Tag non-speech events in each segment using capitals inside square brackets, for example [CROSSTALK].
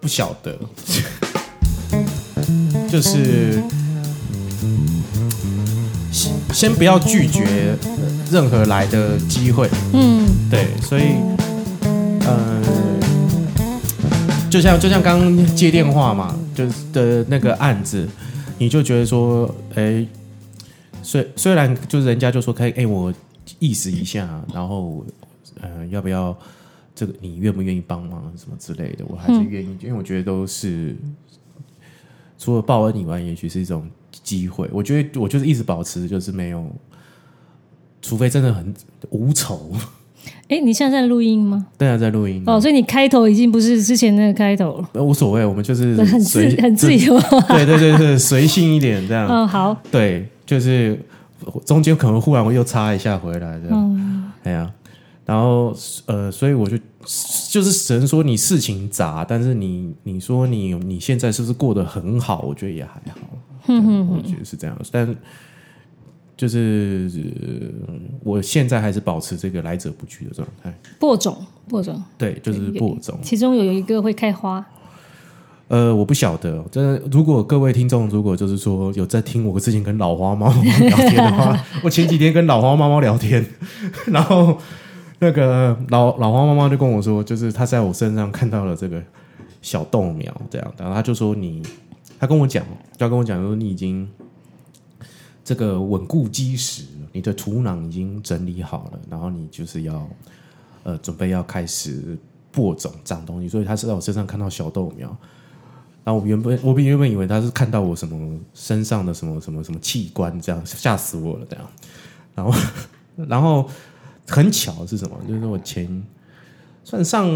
不晓得，[LAUGHS] 就是先先不要拒绝任何来的机会，嗯，对，所以，呃，就像就像刚刚接电话嘛，就是的那个案子，你就觉得说，哎，虽虽然就是人家就说可以，哎，我意思一下，然后，呃，要不要这个你愿不愿意帮忙什么之类的，我还是愿意，因为我觉得都是除了报恩以外，也许是一种机会。我觉得我就是一直保持就是没有，除非真的很无仇。哎，你现在在录音吗？对啊，在录音哦，所以你开头已经不是之前那个开头了，呃无所谓，我们就是很自随很自由。对对对对，随性一点这样。嗯，[LAUGHS] 好，对，就是中间可能忽然我又插一下回来这样。嗯，哎呀，然后呃，所以我就就是只能说你事情杂，但是你你说你你现在是不是过得很好？我觉得也还好，我觉得是这样。但就是、呃我现在还是保持这个来者不拒的状态。播种，播种，对，就是播种。其中有一个会开花。呃，我不晓得，真的。如果各位听众如果就是说有在听我之前跟老花猫猫聊天的话，[LAUGHS] 我前几天跟老花猫猫聊天，然后 [LAUGHS] 那个老老花猫猫就跟我说，就是他在我身上看到了这个小豆苗，这样，然后他就说你，他跟我讲，要跟我讲说你已经这个稳固基石，你的土壤已经整理好了，然后你就是要呃准备要开始播种长东西，所以他是在我身上看到小豆苗。然后我原本我原本以为他是看到我什么身上的什么什么什么器官，这样吓死我了这样。然后 [LAUGHS] 然后很巧是什么？就是我前算上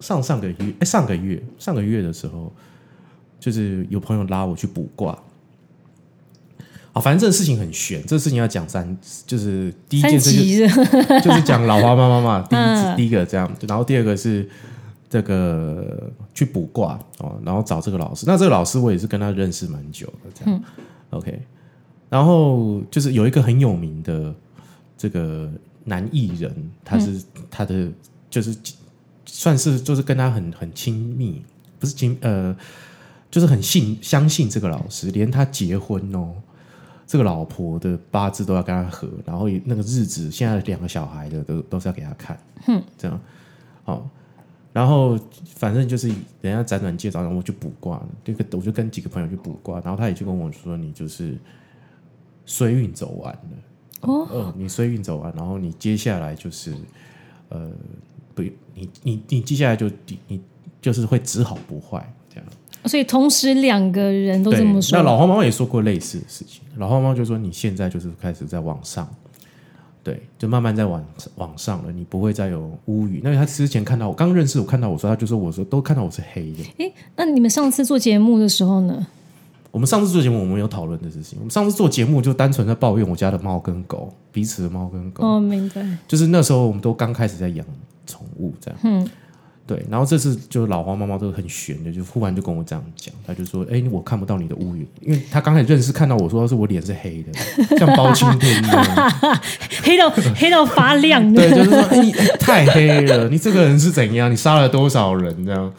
上上个月，哎上个月上个月的时候，就是有朋友拉我去卜卦。啊，反正这个事情很悬，这个事情要讲三，就是第一件事就是 [LAUGHS] 就是讲老花妈妈嘛，第一、嗯第一个这样，然后第二个是这个去卜卦哦，然后找这个老师。那这个老师我也是跟他认识蛮久的，这样、OK。然后就是有一个很有名的这个男艺人，他是、他的就是算是就是跟他很很亲密，不是亲呃，就是很信相信这个老师，连他结婚哦。这个老婆的八字都要跟他合，然后也那个日子，现在两个小孩的都都是要给他看，嗯，这样，好，然后反正就是人家辗转介绍，然后我就卜卦，这个我就跟几个朋友去卜卦，然后他也就跟我说，你就是衰运走完了，哦，呃，你衰运走完，然后你接下来就是，呃，不，你你你接下来就你你就是会只好不坏这样。所以同时两个人都对，这么说。那老花猫也说过类似的事情。老花猫就说：“你现在就是开始在往上，对，就慢慢在往往上了，你不会再有乌云。”那他之前看到我刚认识我，看到我说，他就说：“我说都看到我是黑的。诶，那你们上次做节目的时候呢？”我们上次做节目，我们有讨论的事情。我们上次做节目就单纯在抱怨我家的猫跟狗，彼此的猫跟狗。哦，明白。就是那时候我们都刚开始在养宠物，这样。嗯，对，然后这次就老花猫猫都很悬的，就忽然就跟我这样讲，他就说：“哎、我看不到你的乌云，因为他刚开始认识看到我说是我脸是黑的，[LAUGHS] 像包青天一样。[LAUGHS] 黑到黑到发亮对，就是说，哎、你太黑了，你这个人是怎样？你杀了多少人？这样。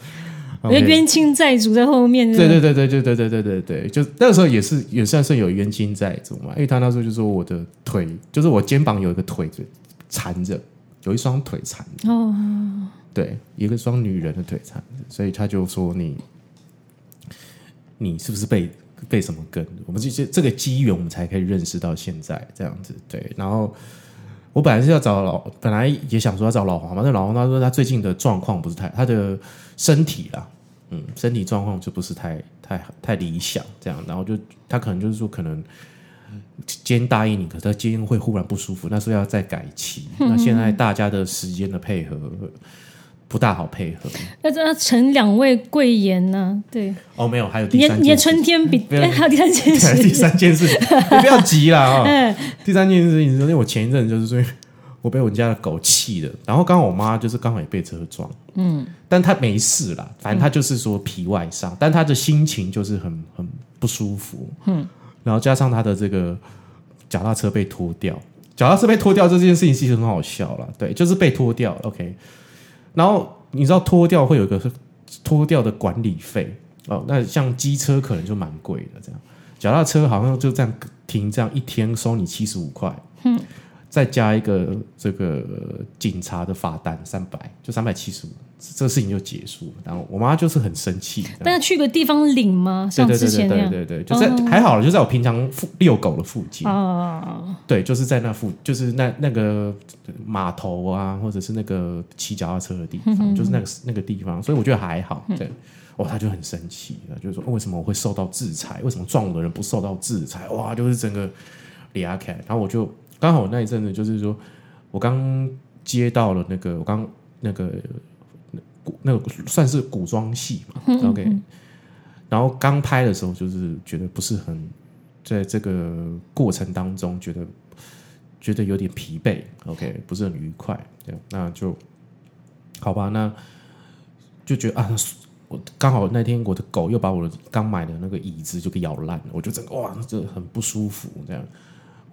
冤亲债主在后面。对对对对对对对对对对，就那个时候也是也算是有冤亲债主嘛，因为他那时候就说我的腿，就是我肩膀有一个腿缠着，有一双腿缠着。哦，对，一个双女人的腿缠着，所以他就说你，你是不是被被什么跟？我们这这这个机缘，我们才可以认识到现在这样子。对，然后我本来是要找老，本来也想说要找老黄嘛，但老黄他说他最近的状况不是太，他的身体啦，嗯，身体状况就不是太太太理想，这样，然后就他可能就是说可能。今天答应你，可是他今天会忽然不舒服，那时候要再改期。那现在大家的时间的配合不大好配合。那这要成两位贵言呢、对，哦，没有，还有第三件事春天比 [LAUGHS] 还有第三件 [LAUGHS] 对第，三件事情，你不要急啦啊、哎，[LAUGHS] 第三件事情是因为我前一阵就是说，我被我们家的狗气的，然后刚好我妈就是刚好也被车撞，嗯，但她没事啦，反正她就是说皮外伤，但她的心情就是很很不舒服，嗯，然后加上她的这个脚踏车被拖掉，脚踏车被拖掉这件事情其实很好笑了，对，就是被拖掉，OK，然后你知道拖掉会有一个拖掉的管理费哦。那像机车可能就蛮贵的，这样。脚踏车好像就这样停这样一天收你七十五块，嗯，再加一个这个警察的罚单三百，就三百七十五，这个事情就结束了。然后我妈就是很生气，但是去个地方领吗？像对对对对？对对对，就在、还好了，就在我平常附遛狗的附近。哦，对，就是在那附，就是那那个码头啊，或者是那个骑脚踏车的地方，就是那个那个地方，所以我觉得还好。对，哦，他就很生气，就是说为什么我会受到制裁？为什么撞我的人不受到制裁？哇，就是整个俩开。然后我就刚好那一阵子，就是说我刚接到了那个，我刚那个古那个算是古装戏嘛，[LAUGHS] OK。然后刚拍的时候，就是觉得不是很，在这个过程当中，觉得觉得有点疲惫，OK，不是很愉快，对，那就好吧，那就觉得啊，我刚好那天我的狗又把我的刚买的那个椅子就给咬烂了，我就整个哇，这很不舒服，这样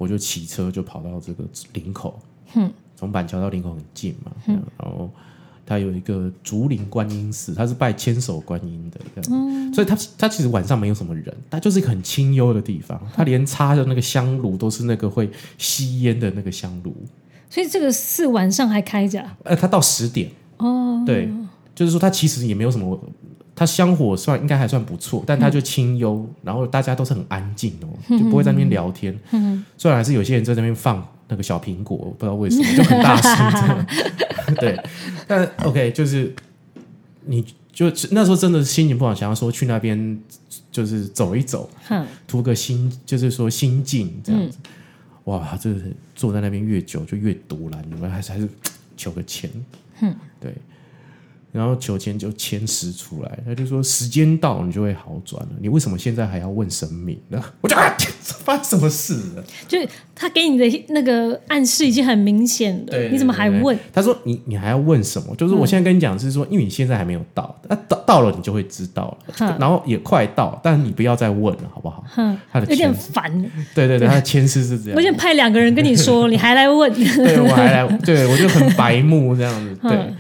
我就骑车就跑到这个林口，从板桥到林口很近嘛，然后。它有一个竹林观音寺，它是拜千手观音的，这样，所以它它其实晚上没有什么人，它就是一个很清幽的地方。它连插的那个香炉都是那个会吸烟的那个香炉。所以这个寺晚上还开着啊呃，它到十点，哦，对，就是说它其实也没有什么，它香火算应该还算不错，但它就清幽，然后大家都是很安静哦，就不会在那边聊天。虽然还是有些人在那边放那个小苹果，不知道为什么就很大声这样。[LAUGHS] 对，但 OK，就是你就那时候真的心情不好，想要说去那边就是走一走，图个心，就是说心境这样子。哇，就是坐在那边越久就越独揽，你们还是还是求个签，嗯，对。然后求签就签诗出来，他就说时间到你就会好转了。你为什么现在还要问神明呢？[LAUGHS] 我就啊，[LAUGHS] 发生什么事了？就是他给你的那个暗示已经很明显了，对，你怎么还问？？他说你你还要问什么？就是我现在跟你讲是说，因为你现在还没有到，那、到到了你就会知道了，然后也快到，但你不要再问了，好不好？哼，他的有点签，烦。对对对，他的签诗是这样我。先派两个人跟你说，[LAUGHS] 你还来问？对我还来，对我就很白目这样子，对嗯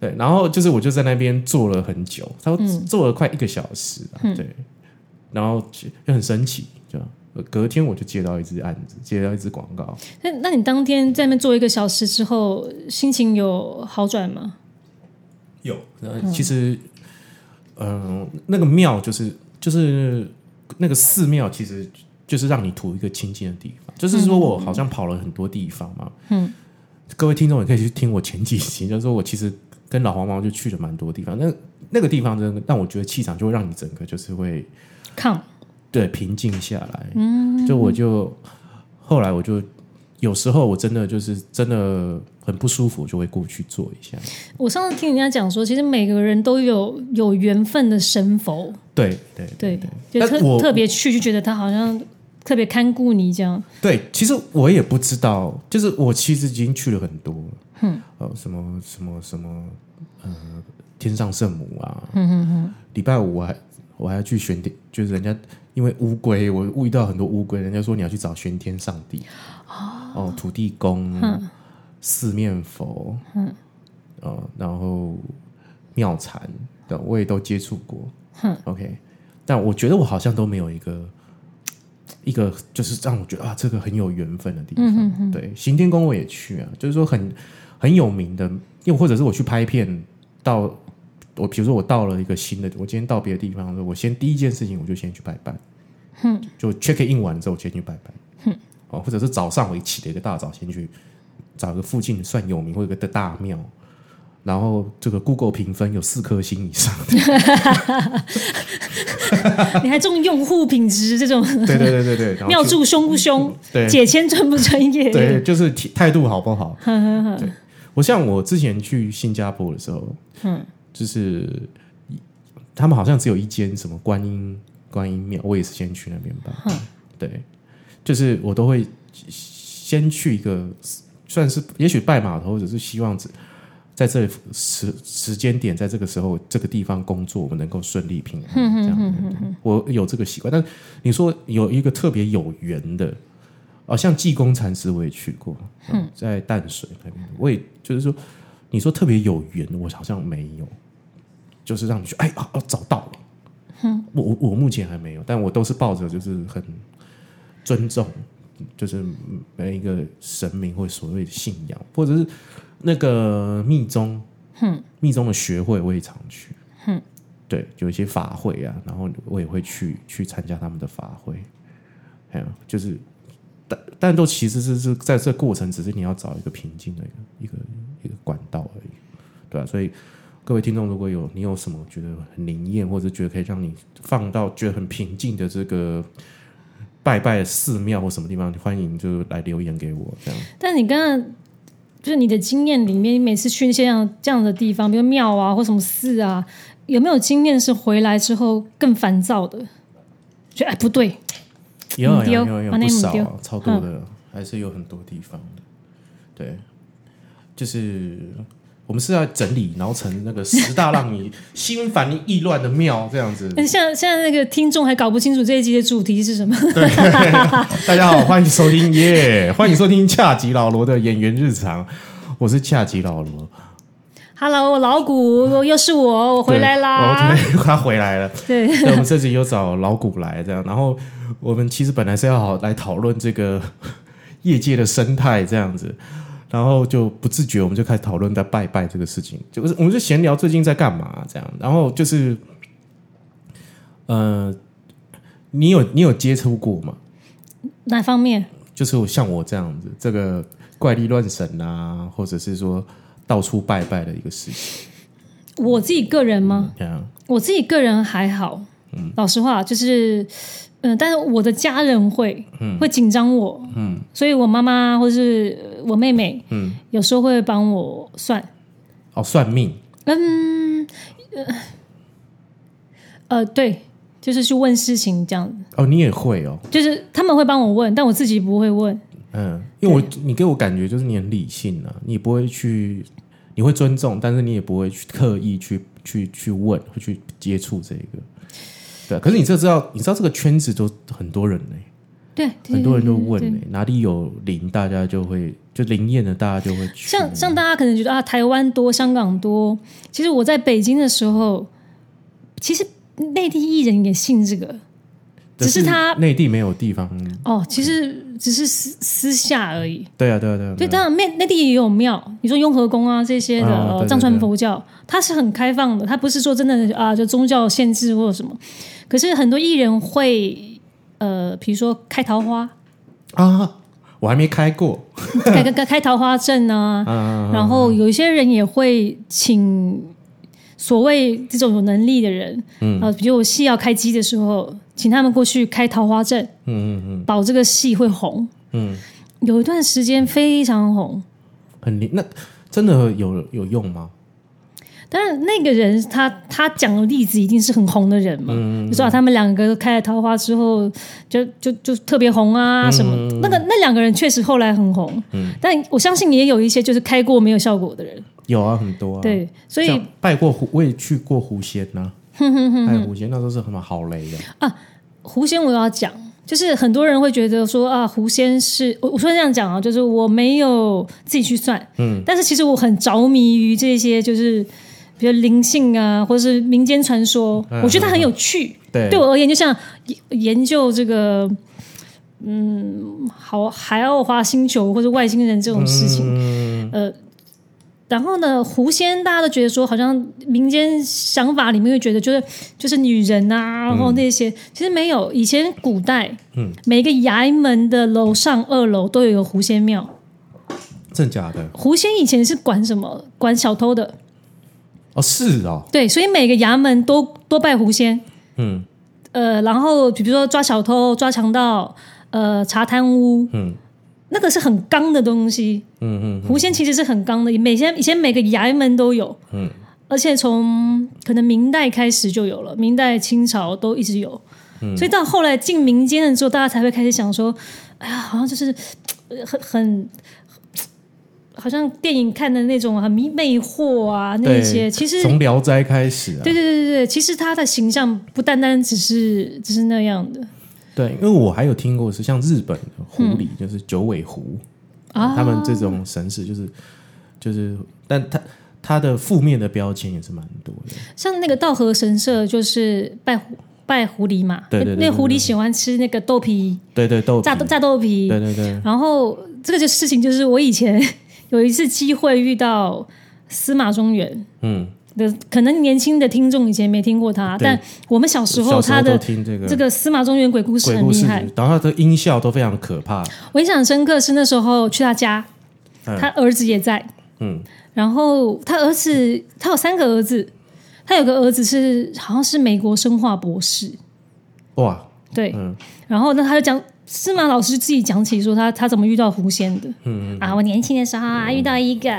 对，然后就是我就在那边坐了很久，他说坐了快一个小时啊，对，然后就就很神奇，就隔天我就接到一支案子，接到一支广告，那那你当天在那边坐一个小时之后，心情有好转吗？有，呃，其实，嗯、那个庙就是就是那个寺庙，其实就是让你图一个清净的地方。就是说我好像跑了很多地方嘛，嗯，各位听众也可以去听我前几集，就是说我其实跟老黄毛就去了蛮多地方，那那个地方真的让我觉得气场就会让你整个就是会抗对平静下来，嗯，就我就后来我就有时候我真的就是真的很不舒服，就会过去坐一下。我上次听人家讲说，其实每个人都有有缘分的神佛，对对对，就特我特别去就觉得他好像特别看顾你这样。对，其实我也不知道，就是我其实已经去了很多，嗯，呃，什么什么什么，呃，天上圣母啊，嗯嗯嗯，礼拜五我还我还要去玄天，就是人家因为乌龟，我遇到很多乌龟，人家说你要去找玄天上帝，哦，土地公，四面佛，嗯，呃，然后妙禅的我也都接触过，OK，但我觉得我好像都没有一个一个就是让我觉得啊，这个很有缘分的地方。对，行天宫我也去啊，就是说很很有名的，又或者是我去拍片到我，比如说我到了一个新的，我今天到别的地方的时候，我先第一件事情我就先去拜拜，嗯，就 check in 完之后，我先去拜拜，嗯，哦，或者是早上我一起的一个大早先去找个附近算有名或者一个大庙。然后这个 Google 评分有四颗星以上，[LAUGHS] 你还重用户品质这种。对对对对对，[LAUGHS] 然后妙就祝凶不凶，对。解签专不专业？对，就是态度好不好？对，我像我之前去新加坡的时候，嗯，就是他们好像只有一间什么观音观音庙，我也是先去那边拜。对，就是我都会先去一个，算是也许拜码头，或者是希望只在这里时时间点，在这个时候这个地方工作，我们能够顺利平安。这样，我有这个习惯。但你说有一个特别有缘的。哦，像济公禅师我也去过，嗯，在淡水那边，我也就是说，你说特别有缘，我好像没有，就是让你去哎哦找到了。嗯，我我我目前还没有，但我都是抱着就是很尊重，就是每一个神明或所谓的信仰，或者是那个密宗，嗯，密宗的学会我也常去，嗯，对，有一些法会啊，然后我也会去去参加他们的法会，还有就是。但但都其实是是在这过程，只是你要找一个平静的一个一个一个管道而已，对吧、所以各位听众，如果有你有什么觉得很灵验，或者觉得可以让你放到觉得很平静的这个拜拜寺庙或什么地方，欢迎就来留言给我，这样。但你刚刚就是你的经验里面，你每次去这样这样的地方，比如庙啊或什么寺啊，有没有经验是回来之后更烦躁的？觉得哎不对，有有有有不少啊，超多的，还是有很多地方的。对，就是我们是要整理，然后成那个十大让你心烦意乱的庙这样子。现在现在那个听众还搞不清楚这一集的主题是什么。[LAUGHS] 大家好，欢迎收听耶欢迎收听恰吉老罗的演员日常，我是恰吉老罗，Hello，老谷，又是我，我回来啦。对，我他回来了。[LAUGHS] 对，对，我们这集又找老谷来这样，然后我们其实本来是要好来讨论这个 [LAUGHS] 业界的生态这样子，然后就不自觉我们就开始讨论在拜拜这个事情，就是我们就闲聊最近在干嘛这样，然后就是呃，你有你有接触过吗？哪方面？就是像我这样子，这个怪力乱神啊，或者是说到处拜拜的一个事情，我自己个人吗？我自己个人还好，老实话就是，嗯、但是我的家人会，会紧张我，嗯，所以我妈妈或是呃我妹妹，嗯，有时候会帮我算，哦，算命。嗯呃，对，就是去问事情这样，哦，你也会哦，就是他们会帮我问，但我自己不会问，嗯，因为我你给我感觉就是你很理性啊，你不会去，你会尊重，但是你也不会去刻意去去去问，会去接触这个。对啊，可是你这知道，你知道这个圈子都很多人呢、对，对很多人都问呢、哪里有灵，大家就会就灵验的，大家就会去。像像大家可能觉得啊，台湾多，香港多。其实我在北京的时候，其实内地艺人也信这个，只是他内地没有地方。哦，其实只是私私下而已。对啊，对啊，对啊，对，啊当然内内地也有庙，你说雍和宫啊这些的、藏传佛教，它是很开放的，它不是说真的啊就宗教限制或者什么。可是很多艺人会呃，比如说开桃花，啊，我还没开过。开开开开桃花阵 [LAUGHS] 啊，啊，然后有一些人也会请所谓这种有能力的人，嗯，啊，比如我戏要开机的时候，请他们过去开桃花阵，嗯嗯嗯保这个戏会红。嗯，有一段时间非常红，很灵。那真的有有用吗？当然那个人他他讲的例子一定是很红的人嘛，就说啊他们两个开了桃花之后，就就就特别红啊什么，那个那两个人确实后来很红，嗯。但我相信也有一些就是开过没有效果的人，有啊，很多啊。对，所以拜过狐，我也去过狐仙呐、拜狐仙那都是很好雷的。啊。狐仙我要讲，就是很多人会觉得说啊，狐仙是我我说这样讲啊，就是我没有自己去算，嗯，但是其实我很着迷于这些，就是比如灵性啊，或者是民间传说，我觉得它很有趣。对，对我而言，就像研研究这个，嗯，好海奥华星球或者外星人这种事情，嗯呃。然后呢，狐仙大家都觉得说，好像民间想法里面会觉得就是就是女人啊，然后那些、其实没有。以前古代，嗯，每个衙门的楼上二楼都有一个狐仙庙。真假的狐仙以前是管什么？管小偷的，哦，是哦，对，所以每个衙门都多拜狐仙。嗯。呃，然后比如说抓小偷、抓强盗，呃，查贪污，嗯，那个是很刚的东西。嗯嗯狐仙其实是很刚的，每前以前每个衙门都有，嗯，而且从可能明代开始就有了，明代、清朝都一直有，嗯。所以到后来进民间了之后，大家才会开始想说，哎呀，好像就是呃很很。好像电影看的那种很迷魅惑啊，那些其实从《聊斋》开始啊，对对对对对，其实他的形象不单单只是只是那样的。对，因为我还有听过是像日本的狐狸，就是九尾狐啊，他们这种神使就是就是，但他他的负面的标签也是蛮多的。像那个道和神社就是拜狐拜狐狸嘛，对对对那狐狸喜欢吃那个豆皮对对，豆炸豆炸豆皮，对对对，然后这个就事情就是我以前有一次机会遇到司马中原。嗯，的可能年轻的听众以前没听过他，但我们小时候他的听这个这个司马中原鬼故事很厉害。然后他的音效都非常可怕。我印象很深刻是那时候去他家，嗯。他儿子也在，嗯，然后他儿子他有三个儿子，他有个儿子是好像是美国生化博士，哇，对，嗯。然后呢他就讲司马老师自己讲起说他他怎么遇到狐仙的，嗯啊，我年轻的时候啊遇到一个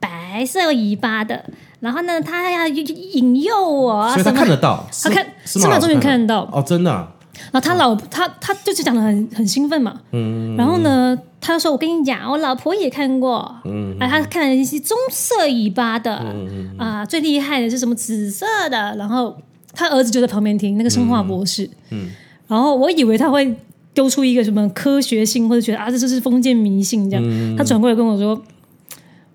白色尾巴的，然后呢他要引诱我，所以他看得到，他看司司马中原看看得到，哦，真的啊，然后他老他他就是讲的很很兴奋嘛，嗯，然后呢，他就说：“我跟你讲，我老婆也看过，嗯，啊，他看了一些棕色尾巴的，嗯啊，最厉害的是什么？紫色的，然后他儿子就在旁边听那个生化博士，嗯，然后我以为他会丢出一个什么科学性，或者觉得啊这就是封建迷信这样，嗯。他转过来跟我说。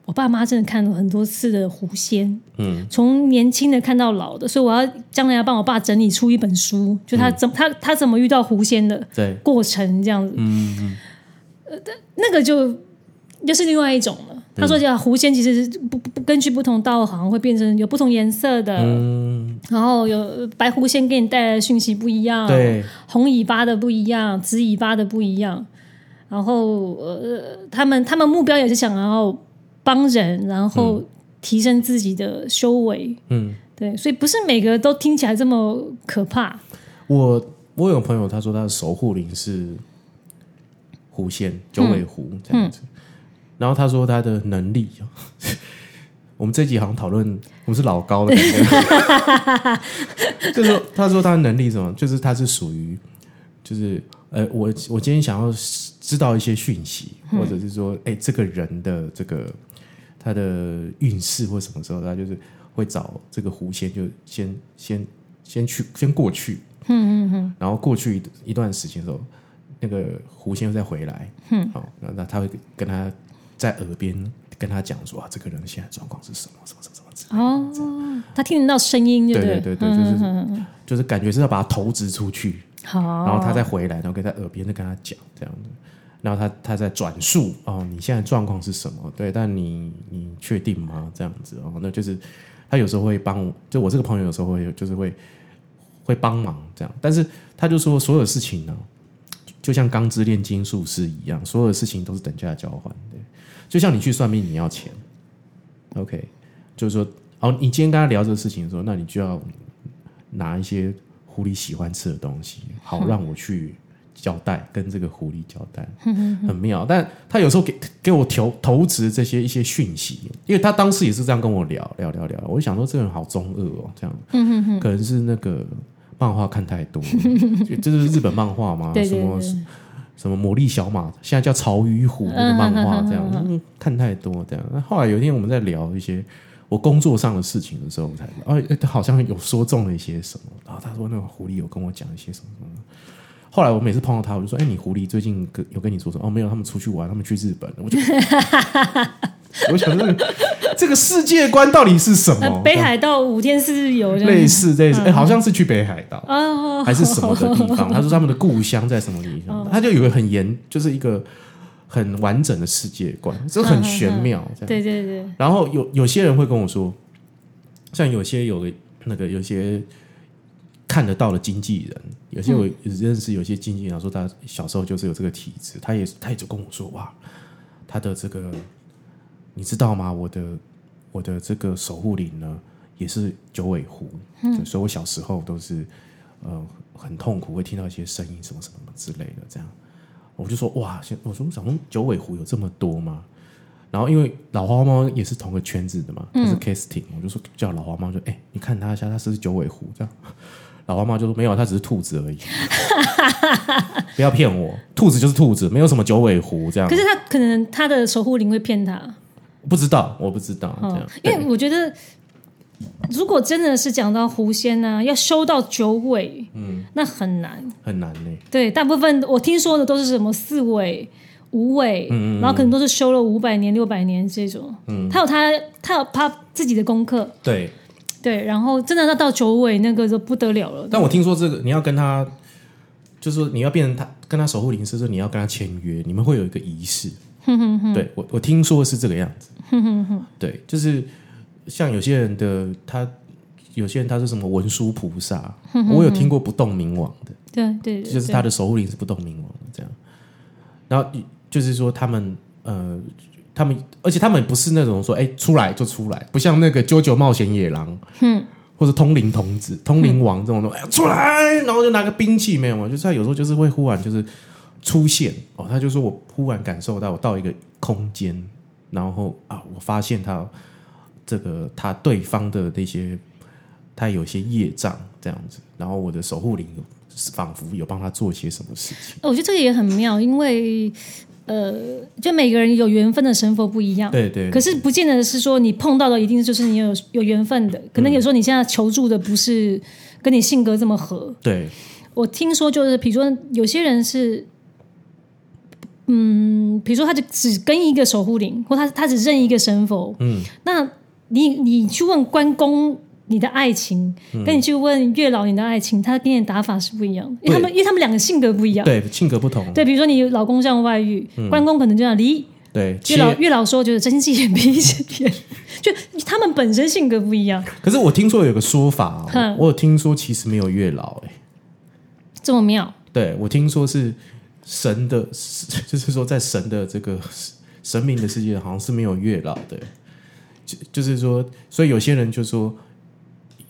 我爸妈真的看了很多次的狐仙，嗯，从年轻的看到老的，所以我要将来要帮我爸整理出一本书，就他怎、他他怎么遇到狐仙的对，过程这样子，嗯嗯，呃，那个就又是另外一种了。他说叫狐仙其实是不不不根据不同道行会变成有不同颜色的，嗯，然后有白狐仙给你带来的讯息不一样，对，红尾巴的不一样，紫尾巴的不一样，然后呃，他们他们目标也是想要帮人，然后提升自己的修为，嗯，对，所以不是每个都听起来这么可怕，我我有朋友他说他的守护灵是狐仙九尾狐嗯。这样子，然后他说他的能力，[LAUGHS] 我们这集好像讨论我们是老高的感觉，[LAUGHS] 就是说他说他的能力什么，就是他是属于就是呃我我今天想要知道一些讯息，或者是说哎这个人的这个他的运势或什么时候，他就是会找这个狐仙，就先先先去先过去，嗯嗯嗯，然后过去一段时间之后，那个狐仙又再回来，嗯，好、那那他会跟他在耳边跟他讲说啊，这个人现在状况是什么什么什么什么之类的哦，他听得到声音，对不对对对对，就是就是感觉是要把他投掷出去，好，然后他再回来，然后跟他耳边再跟他讲这样子，然后他他在转述哦，你现在状况是什么？对，但你你确定吗？这样子。哦，那就是他有时候会帮我，就我这个朋友有时候会就是会会帮忙这样，但是他就说所有事情呢，就像钢之炼金术师一样，所有的事情都是等价交换的，就像你去算命，你要钱，OK，就是说哦，你今天跟他聊这个事情的时候，那你就要拿一些狐狸喜欢吃的东西，好让我去交代，跟这个狐狸交代，[LAUGHS] 很妙。但他有时候给给我投投掷这些一些讯息，因为他当时也是这样跟我聊聊聊聊，我就想说这个人好中二哦，这样，[LAUGHS] 可能是那个漫画看太多了，[LAUGHS] 就这是日本漫画吗？对对什么对什么魔力小马，现在叫潮与虎那个漫画，这样、嗯看太多这样。那后来有一天我们在聊一些我工作上的事情的时候，我才哦，诶他好像有说中了一些什么。然后他说那个狐狸有跟我讲一些什么什么。后来我每次碰到他，我就说：“哎、你狐狸最近跟有跟你说什么？”哦，没有，他们出去玩，他们去日本。我就 [LAUGHS] 我想这个这个世界观到底是什么？呃，北海道五天四日游类似类似，哎、好像是去北海道。哦，还是什么的地方。[LAUGHS] 他说他们的故乡在什么地方，他就有个很严，就是一个很完整的世界观，这很玄妙。对对对，然后有有些人会跟我说，像有些有个那个有些看得到的经纪人，有些我认识有些经纪人说他小时候就是有这个体质，他也他也就跟我说哇，他的这个你知道吗？我的我的这个守护灵呢也是九尾狐，嗯，所以我小时候都是呃很痛苦，会听到一些声音什么什么之类的，这样我就说哇，现我说我想说九尾狐有这么多吗？然后因为老花猫也是同个圈子的嘛，它是 casting，、我就说叫老花猫就，哎、你看它一下，它是不是九尾狐这样。老花猫就说没有，它只是兔子而已，[LAUGHS] 不要骗我，兔子就是兔子，没有什么九尾狐这样可。是它可能它的守护灵会骗他，不知道，我不知道这样哦，，因为我觉得。如果真的是讲到狐仙呢、要修到九尾，嗯，那很难。很难呢。对，大部分我听说的都是什么四尾、五无尾，然后可能都是修了五百年、六百年这种。嗯，他有他他有他自己的功课，对。对，然后真的要到九尾那个就不得了了。但我听说这个你要跟他，就是说你要变成他跟他守护灵师，说你要跟他签约，你们会有一个仪式。[LAUGHS] 对我我听说是这个样子。[LAUGHS] 对，就是像有些人的他，有些人他是什么文殊菩萨，我有听过不动明王的。[LAUGHS] 对对，就是他的守护灵是不动明王的这样。然后就是说他们呃。他们，而且他们不是那种说，哎，出来就出来，不像那个《啾啾冒险野狼》，嗯，或者通灵童子、通灵王这种东西，哎，出来，然后就拿个兵器，没有嘛？就是他有时候就是会忽然就是出现，哦，他就说我忽然感受到我到一个空间，然后啊，我发现他这个他对方的那些他有些业障这样子，然后我的守护灵仿佛有帮他做些什么事情。我觉得这个也很妙，因为。呃，就每个人有缘分的神佛不一样，对对。可是不见得是说你碰到的一定就是你有有缘分的，可能有时候你现在求助的不是跟你性格这么合。对，我听说就是，比如说有些人是，嗯，比如说他就只跟一个守护灵，或他他只认一个神佛，嗯，那你你去问关公。你的爱情，跟你去问月老你的爱情，他给你的打法是不一样，因为他们因为他们两个性格不一样，对性格不同。对，比如说你老公这样外遇，关公可能就要离。对，月老月老说觉得睁一眼闭一眼，就他们本身性格不一样。可是我听说有个说法，我有听说其实没有月老，哎，这么妙。对我听说是神的，[LAUGHS] 就是说在神的这个神明的世界，好像是没有月老的，就就是说，所以有些人就说。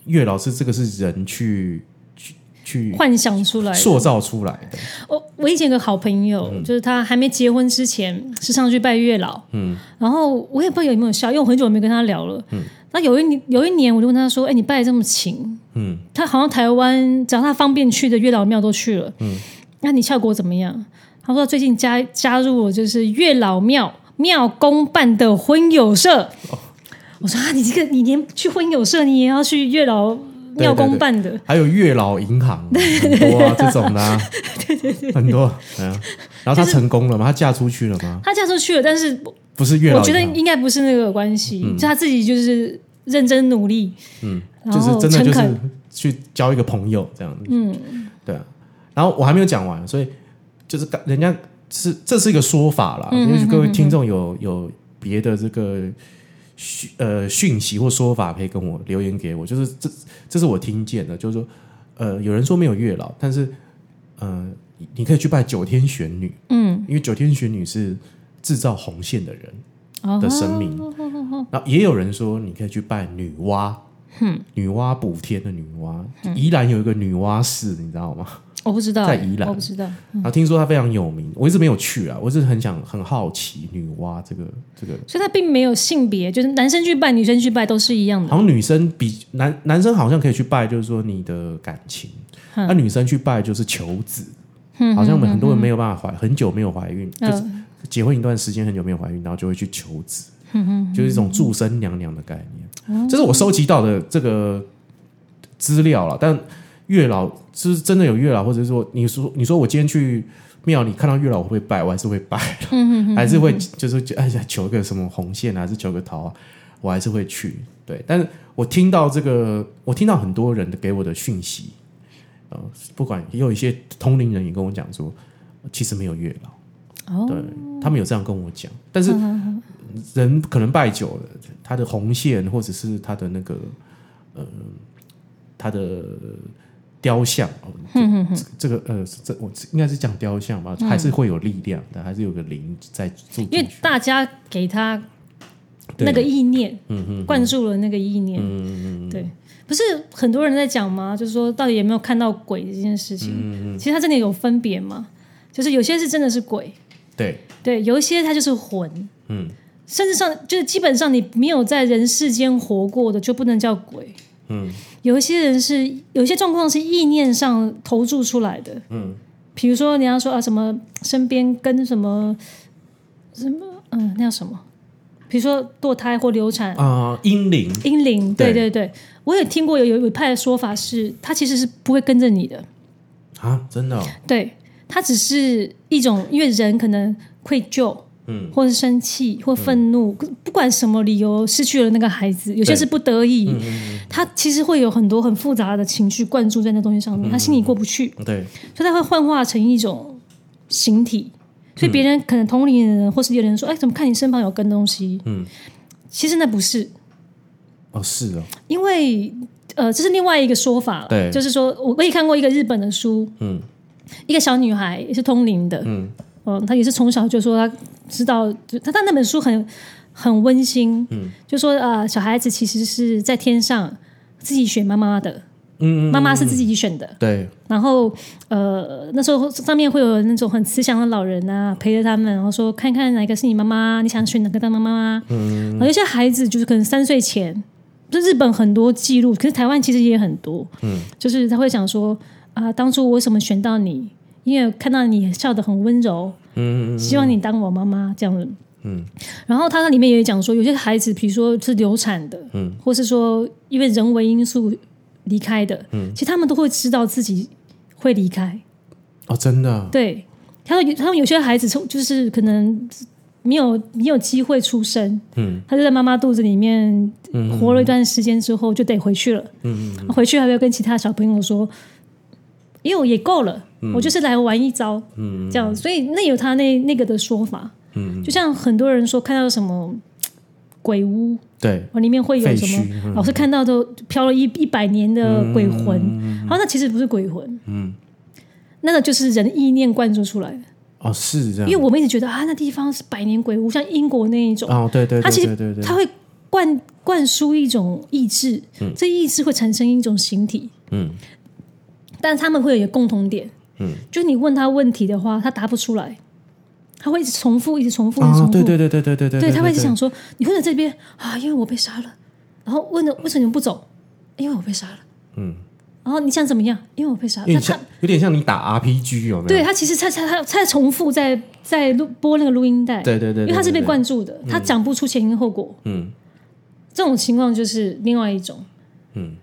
月老是这个是人去去去幻想出来、塑造出来的。我我以前有个好朋友，就是他还没结婚之前是上去拜月老，嗯，然后我也不知道有没有效，因为我很久没跟他聊了，嗯。那有一年有一年，我就问他说：“哎，你拜这么勤，嗯，他好像台湾只要他方便去的月老庙都去了，嗯，那你效果怎么样？”他说：“最近加加入了就是月老庙庙公办的婚友社。”我说啊，你这个你连去婚友社，你也要去月老庙公办的，[LAUGHS] 还有月老银行很多啊，这种的，[LAUGHS] 对对对，很多。然后她成功了吗？她嫁出去了吗？她嫁出去了，但是不是月老，我觉得应该不是那个关系，就她自己就是认真努力，嗯，就是真的就是去交一个朋友这样子，嗯，对啊。然后我还没有讲完，所以就是人家是这是一个说法啦，也许各位听众有有别的这个。讯呃讯息或说法可以跟我留言给我，就是这这是我听见的，就是说呃有人说没有月老，但是呃你可以去拜九天玄女，嗯，因为九天玄女是制造红线的人的神明，然后也有人说你可以去拜女娲，女娲补天的女娲，宜兰有一个女娲寺，你知道吗？我不知道，在宜兰，我不知道。啊，听说他非常有名，我一直没有去啊，我是很想很好奇女娲这个这个。所以它并没有性别，就是男生去拜，女生去拜都是一样的。好像女生比男男生好像可以去拜，就是说你的感情；那女生去拜就是求子。好像我们很多人没有办法怀很久没有怀孕，就是结婚一段时间很久没有怀孕，然后就会去求子，就是一种祝生娘娘的概念。这是我收集到的这个资料了，但。月老是真的有月老，或者说你说你说我今天去庙里看到月老，我会拜，我还是会拜，还是会就是求个什么红线啊，还是求个桃啊，我还是会去。对，但是我听到这个，我听到很多人的给我的讯息，呃，不管也有一些通灵人也跟我讲说，其实没有月老，对他们有这样跟我讲，但是人可能拜久了，他的红线或者是他的那个呃他的。雕像哦，这个呃，这我应该是讲雕像吧，还是会有力量的，还是有个灵在住。因为大家给他那个意念，嗯嗯，灌注了那个意念，嗯嗯对，不是很多人在讲吗？就是说，到底有没有看到鬼这件事情？嗯嗯，其实它真的有分别吗？就是有些是真的是鬼，对。对，有一些它就是魂，嗯，甚至上就是基本上你没有在人世间活过的，就不能叫鬼。嗯，有一些人是有一些状况是意念上投注出来的。嗯，比如说你要说啊，什么身边跟什么什么，嗯，那叫什么？比如说堕胎或流产啊，阴灵，阴灵，对对对，我也听过有有一派的说法是，他其实是不会跟着你的啊，真的？对，他只是一种，因为人可能。愧疚，嗯，或是生气或愤怒，不管什么理由失去了那个孩子，有些是不得已，他其实会有很多很复杂的情绪灌注在那东西上面，他心里过不去，对，所以他会幻化成一种形体，所以别人可能同龄的人或是有人说，哎，怎么看你身旁有跟东西？嗯，其实那不是，哦，是哦，因为呃，这是另外一个说法了，对。就是说我我也看过一个日本的书，嗯。一个小女孩也是通灵的，嗯嗯，他也是从小就说他知道，就她她那本书很很温馨，嗯，就说呃小孩子其实是在天上自己选妈妈的，嗯嗯，妈妈是自己选的，对，然后呃那时候上面会有那种很慈祥的老人啊陪着他们，然后说看看哪个是你妈妈，你想选哪个当妈妈。吗？嗯，然后有些孩子就是可能三岁前，就日本很多记录，可是台湾其实也很多，嗯，就是他会想说啊、当初我为什么选到你？因为看到你笑得很温柔，嗯嗯希望你当我妈妈这样。子。嗯，然后他那里面也讲说，有些孩子，比如说是流产的，嗯，或是说因为人为因素离开的，嗯，其实他们都会知道自己会离开。哦，真的，对，他说有他们有些孩子从就是可能没有没有机会出生，嗯，他就在妈妈肚子里面活了一段时间之后就得回去了，嗯嗯回去还会跟其他小朋友说，因为我也够了，我就是来玩一招，嗯这样，所以那有他那那个的说法，嗯，就像很多人说看到什么 [TSK] 鬼屋，对，里面会有什么，老是看到都飘了一一百年的鬼魂，然后那其实不是鬼魂，嗯，那个就是人意念灌注出来的。哦，是这样，因为我们一直觉得啊，那地方是百年鬼屋，像英国那一种，哦，对对它其实对对对。对，它会灌灌输一种意志，这意志会产生一种形体，嗯。但是他们会有一个共同点，嗯，就你问他问题的话，他答不出来，他会一直重复，一直重复，一直重哦，复，对对对对对对对，对他会一直想说，你问在这边啊，因为我被杀了，然后问了为什么你不走？因为我被杀了，嗯，然后你想怎么样？因为我被杀了，他他有点像有点像你打 RPG 有没有？对他其实他他他他在重复在在录播那个录音带，对对对，因为他是被，灌注的，他讲不出前因后果。嗯。这种情况就是另外一种，嗯，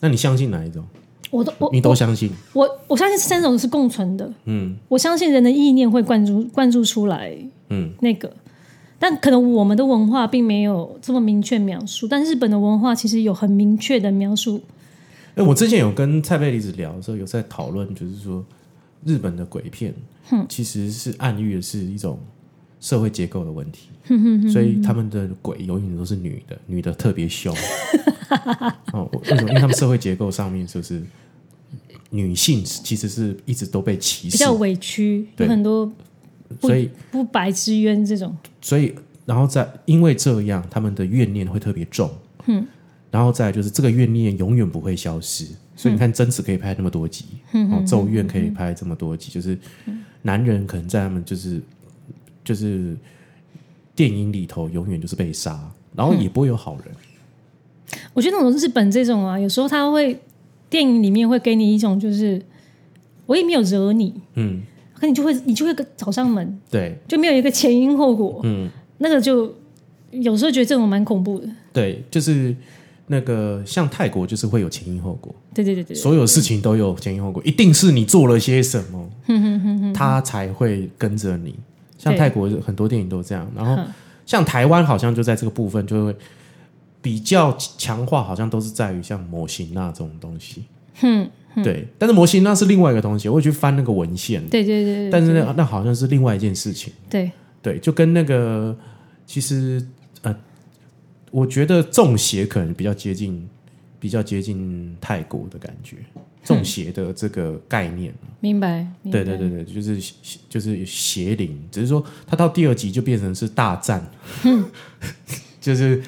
那你相信哪一种？我都我你都相信？我我相信这三种是共存的。嗯我相信人的意念会灌注灌注出来嗯那个，但可能我们的文化并没有这么明确描述，但日本的文化其实有很明确的描述。哎，我之前有跟蔡贝离子聊的时候，有在讨论，就是说日本的鬼片，其实是暗喻的是一种社会结构的问题，所以他们的鬼永远都是女的，女的特别凶。[LAUGHS] [LAUGHS] 哦，为什么？因为他们社会结构上面就是女性其实是一直都被歧视比较，委屈，对有很多不所以不白之冤这种。所以然后再因为这样，他们的怨念会特别重。嗯，然后再就是这个怨念永远不会消失，所以你看贞子可以拍那么多集，哦，咒怨可以拍这么多集，就是男人可能在他们就是就是电影里头永远就是被杀，然后也不会有好人。我觉得那种日本这种啊，有时候他会电影里面会给你一种就是我也没有惹你，嗯，可你就会你就会找上门，对，就没有一个前因后果，嗯，那个就有时候觉得这种蛮恐怖的。对，就是那个像泰国就是会有前因后果，对对对对，所有事情都有前因后果，一定是你做了些什么，他才会跟着你。像泰国很多电影都这样，然后像台湾好像就在这个部分就会比较强化，好像都是在于像模型那这种东西。哼，对，但是模型那是另外一个东西，我会去翻那个文献，对对对对，但是那那好像是另外一件事情。对。对，就跟那个其实呃，我觉得中邪可能比较接近，比较接近泰国的感觉，中邪的这个概念。明白，明白。对对对对，就是就是邪灵，只是说它到第二集就变成是大战，[LAUGHS] 就是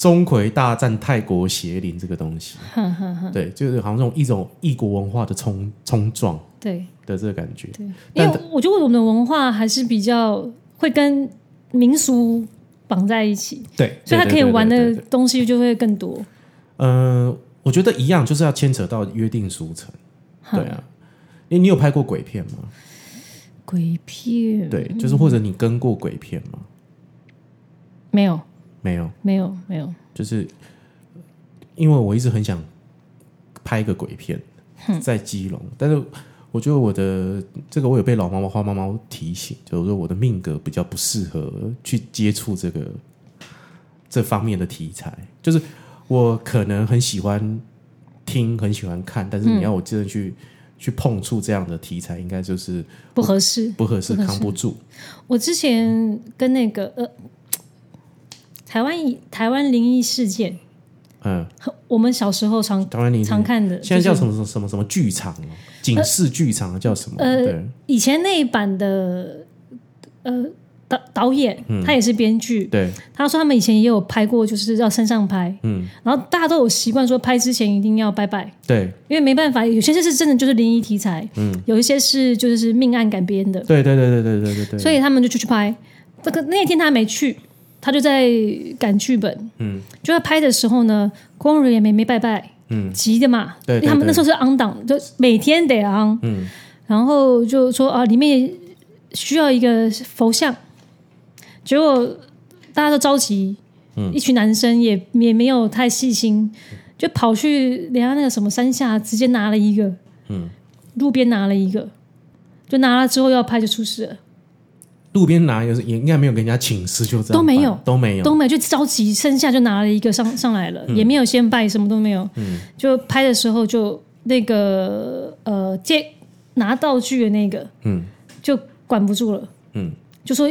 钟馗大战泰国邪灵这个东西。哼哼哼，对，就是好像这种一种异国文化的冲冲撞对的这个感觉。对，因为我觉得我们的文化还是比较会跟民俗绑在一起，对，所以它可以玩的东西就会更多。呃，我觉得一样，就是要牵扯到约定俗成。[LAUGHS] 对啊，你你有拍过鬼片吗？鬼片对，就是或者你跟过鬼片吗？没有没有，没有没有，就是因为我一直很想拍一个鬼片，在基隆，但是我觉得我的这个我有被老猫猫花猫猫提醒，就是说我的命格比较不适合去接触这个这方面的题材，就是我可能很喜欢听，很喜欢看，但是你要我真的去、去碰触这样的题材，应该就是不合适。不合适，不合适。扛不住。我之前跟那个呃，台湾台湾灵异事件，嗯，我们小时候常常看的，现在叫什么什么什么什么剧场哦，警示剧场叫什么？呃对，以前那一版的呃导导演，他也是编剧，对，他说他们以前也有拍过，就是要山上拍，嗯，然后大家都有习惯说拍之前一定要拜拜，对，因为没办法，有些是真的就是灵异题材，嗯，有一些是就是命案改编的，对，对，对，对，对，对，对，对，所以他们就出去拍。这个那天他没去，他就在赶剧本，嗯，就在拍的时候呢，工作人员没没拜拜，嗯，急的嘛，对对对因为他们那时候是 on 档，就每天得 on，嗯，然后就说啊，里面需要一个佛像，结果大家都着急，嗯。一群男生也也没有太细心，就跑去人家那个什么山下，直接拿了一个，嗯，路边拿了一个，就拿了之后要拍就出事了。路边拿也是也应该没有跟人家请示，就这样都没有。都没有，都没有，就着急，剩下就拿了一个上上来了，嗯。也没有先拜，什么都没有。嗯。就拍的时候就那个呃借拿道具的那个嗯。就管不住了，嗯。就说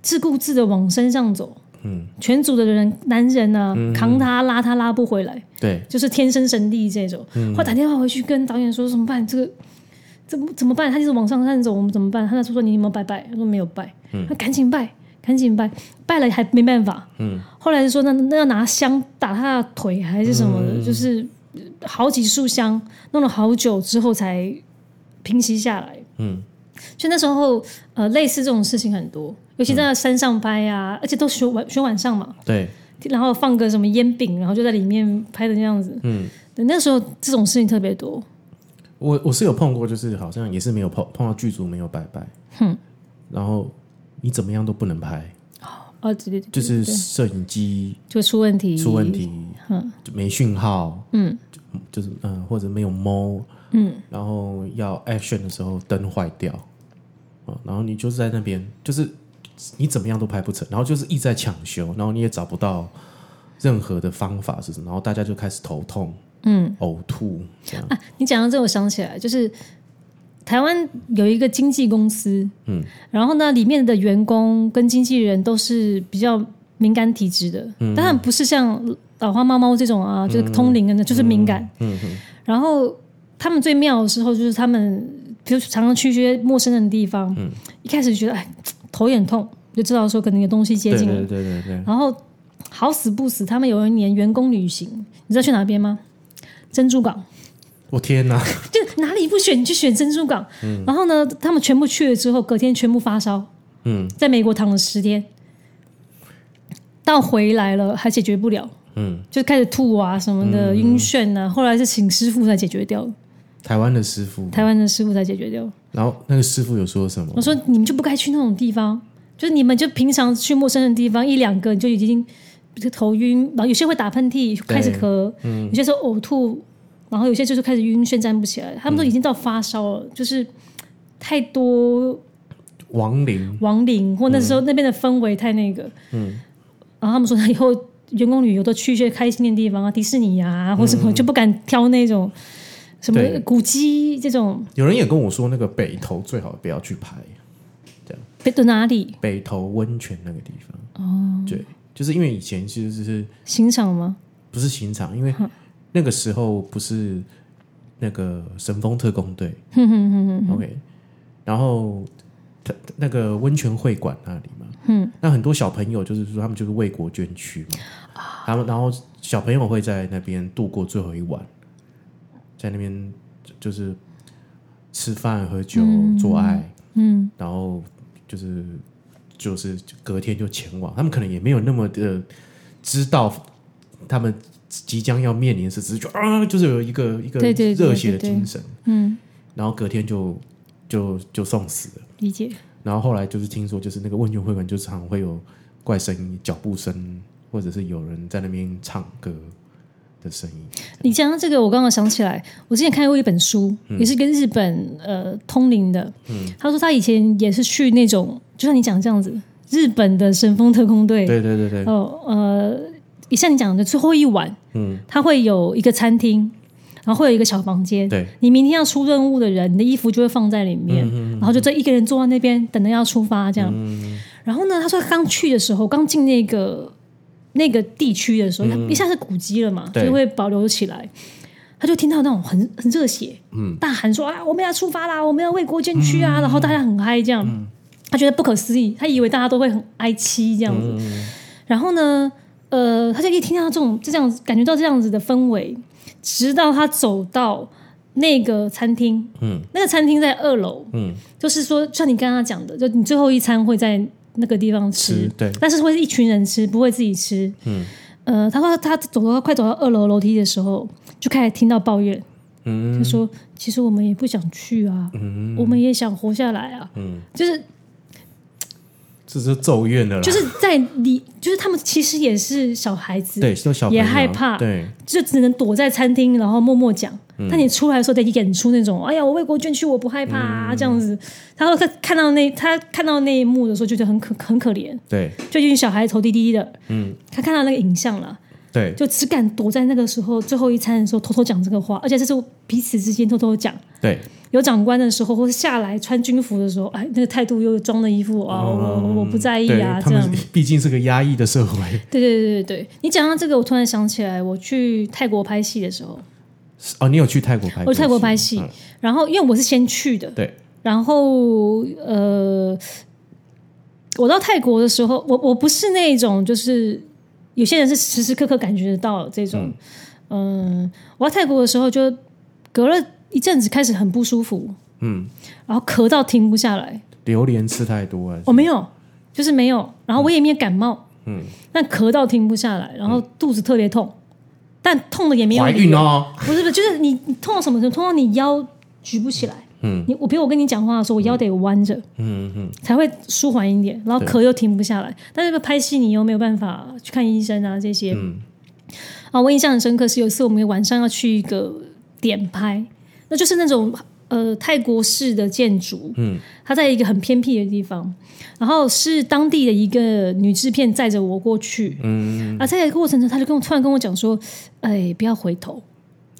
自顾自的往身上走，嗯，全组的人男人啊、扛他拉他拉不回来，对，就是天生神力这种。嗯。后来打电话回去跟导演说怎么办？这个怎么怎么办？他就是往上山走，我们怎么办？他那时候说你有没有拜拜？他说没有拜，他赶紧拜，赶紧拜，拜了还没办法。嗯，后来就说那那要拿香打他的腿还是什么的，就是好几束香，弄了好久之后才平息下来。嗯，就那时候呃类似这种事情很多，尤其在山上拍啊，而且都选晚选晚上嘛，对，然后放个什么烟饼，然后就在里面拍的那样子。嗯，那时候这种事情特别多。我我是有碰过，就是好像也是没有碰碰到剧组没有拜拜，哼，然后你怎么样都不能拍，哦，对对对，就是摄影机就出问题，出问，题，嗯就没讯号，嗯。就是嗯、或者没有猫，嗯，然后要 action 的时候灯坏掉，啊、然后你就是在那边，就是你怎么样都拍不成，然后就是一直在抢修，然后你也找不到任何的方法是什么，然后大家就开始头痛、嗯。呕吐这样，啊，你讲到这，我想起来，就是台湾有一个经纪公司，嗯，然后呢，里面的员工跟经纪人都是比较敏感体质的，嗯。当然不是像老花猫猫这种啊，就是通灵的，就是敏感。嗯嗯，然后他们最妙的时候，就是他们比如常常去一些陌生人的地方，嗯。一开始觉得哎头有点痛，就知道说可能有东西接近了，对对对对，然后好死不死，他们有一年员工旅行，你知道去哪边吗？珍珠港。我天哪，就哪里不选你就选珍珠港。嗯。然后呢，他们全部去了之后，隔天全部发烧，嗯。在美国躺了十天，到回来了还解决不了，嗯，就开始吐啊什么的，晕眩啊。后来是请师傅才解决掉，台湾的师傅，台湾的师傅才解决掉。然后那个师傅有说什么？我？说你们就不该去那种地方，就是你们就平常去陌生的地方一两个你就已经就头晕，然后有些会打喷嚏，开始咳，有些时候呕吐，然后有些就是开始晕眩站不起来，他们都已经到发烧了，就是太多亡灵，亡灵，或那时候那边的氛围太那个，嗯，然后他们说他以后员工旅游都去一些开心的地方啊，迪士尼啊或什么，就不敢挑那种什么古迹这种，有人也跟我说，那个北投最好不要去拍，北的哪里？北投温泉那个地方。哦，对，就是因为以前其实是欣赏吗？不是刑场，因为那个时候不是那个神风特工队，[LAUGHS] OK，然后他那个温泉会馆那里嘛，嗯，那很多小朋友就是说他们就是为国捐躯嘛，他们然后小朋友会在那边度过最后一晚，在那边就是吃饭、喝酒、做爱，嗯，然后就是就是隔天就前往，他们可能也没有那么的知道他们即将要面临的事，只是就啊，就是有一个一个热血的精神，嗯，然后隔天就就就送死了。理解。然后后来就是听说，就是那个问卷会馆就常会有怪声音、脚步声，或者是有人在那边唱歌，的声音。你讲到这个，我刚刚想起来，我之前看过一本书，也是跟日本呃通灵的。他说他以前也是去那种，就像你讲这样子，日本的神风特工队。对对对对，哦呃，也像你讲的最后一晚，嗯，他会有一个餐厅，然后会有一个小房间。对，你明天要出任务的人，你的衣服就会放在里面，然后就这一个人坐在那边等着要出发这样。然后呢，他说他刚去的时候，刚进那个那个地区的时候，他一下是古迹了嘛，就会保留起来。他就听到那种很很热血，嗯，大喊说啊，我们要出发啦，我们要为国捐躯啊，然后大家很嗨这样。他觉得不可思议，他以为大家都会很哀戚这样子。然后呢，呃，他就一听到这种就这样子感觉到这样子的氛围，直到他走到那个餐厅，嗯，那个餐厅在二楼，嗯，就是说像你刚刚讲的，就你最后一餐会在那个地方吃，但是会是一群人吃，不会自己吃，嗯，呃，他说他走到快走到二楼楼梯的时候，就开始听到抱怨，嗯。他说其实我们也不想去啊，嗯。我们也想活下来啊，嗯，就是这是咒怨的啦，就是在你，就是他们其实也是小孩子，对，都小朋友也害怕对，就只能躲在餐厅，然后默默讲。但你出来的时候，得演出那种，哎呀，我为国捐躯，我不害怕啊，这样子。然后他看到那他看到那一幕的时候，就觉得很可很可怜，对，就一群小孩头低低的，嗯，他看到那个影像了，对，就只敢躲在那个时候最后一餐的时候偷偷讲这个话，而且这是彼此之间偷偷讲。对，有长官的时候，或是下来穿军服的时候，哎，那个态度又装了一副啊，我我我不在意啊，这样。毕竟是个压抑的社会，对对对对对，你讲到这个，我突然想起来，我去泰国拍戏的时候，哦，你有去泰国拍？我去泰国拍戏，嗯。然后因为我是先去的，对，然后呃，我到泰国的时候，我我不是那种就是有些人是时时刻刻感觉得到这种，嗯、我在泰国的时候就隔了一阵子开始很不舒服，嗯，然后咳到停不下来，榴莲吃太多了，我没有，就是没有，然后我也没有感冒，嗯，但咳到停不下来，然后肚子特别痛，但痛的也没有怀，孕哦，不是不是，就是你你痛到什么程度？痛到你腰举不起来。嗯。你我比如我跟你讲话的时候，我腰得弯着，嗯嗯，才会舒缓一点，然后咳又停不下来。但是拍戏你又没有办法去看医生啊这些。嗯。啊，我印象很深刻是有一次我们晚上要去一个点拍，那就是那种呃泰国式的建筑，嗯，它在一个很偏僻的地方，然后是当地的一个女制片载着我过去，嗯，啊，在这个过程中，他就跟我突然跟我讲说，哎，不要回头。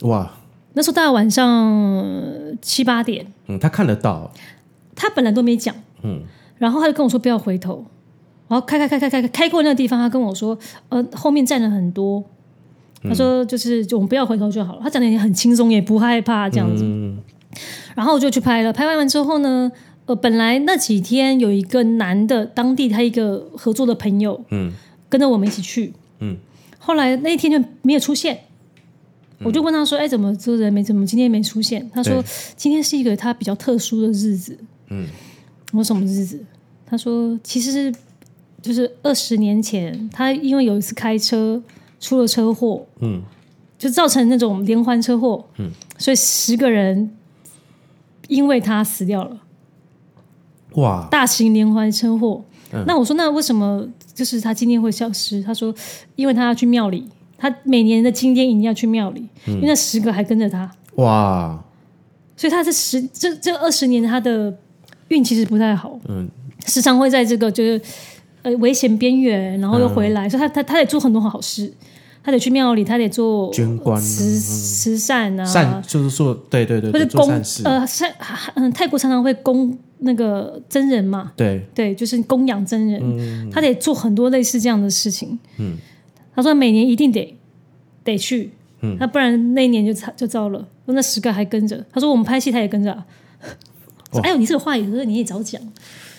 哇，那时候大概晚上呃七八点，嗯，他看得到，他本来都没讲，嗯，然后他就跟我说不要回头，然后开开开开开开开过那个地方，他跟我说，呃，后面站了很多，他说就是就我们不要回头就好了。他讲的也很轻松，也不害怕这样子。嗯。然后我就去拍了，拍完完之后呢，呃，本来那几天有一个男的当地他一个合作的朋友嗯。跟着我们一起去，嗯，后来那一天就没有出现。我就问他说：“哎，怎么这个人没怎么今天没出现？”他说：“今天是一个他比较特殊的日子。”嗯，我说什么日子？他说其实是就是二十年前，他因为有一次开车出了车祸，嗯，就造成那种连环车祸，嗯，所以十个人因为他死掉了，哇，大型连环车祸。嗯那我说那为什么就是他今天会消失？他说因为他要去庙里，他每年的今天一定要去庙里，嗯。因为那十个还跟着他，哇，所以他这十这这二十年他的运其实不太好，嗯，时常会在这个就是呃危险边缘，然后又回来，所以他他他得做很多好事，他得去庙里，他得做捐官啊慈慈善啊，善就是做，对对对对，或者供呃善嗯泰国常常会供那个真人嘛，对，对，就是供养真人，他得做很多类似这样的事情。嗯，他说每年一定得得去，嗯。那不然那一年就糟就糟了。那十个还跟着，他说我们拍戏他也跟着、啊。哇哎呦，你这个话也是你也早讲，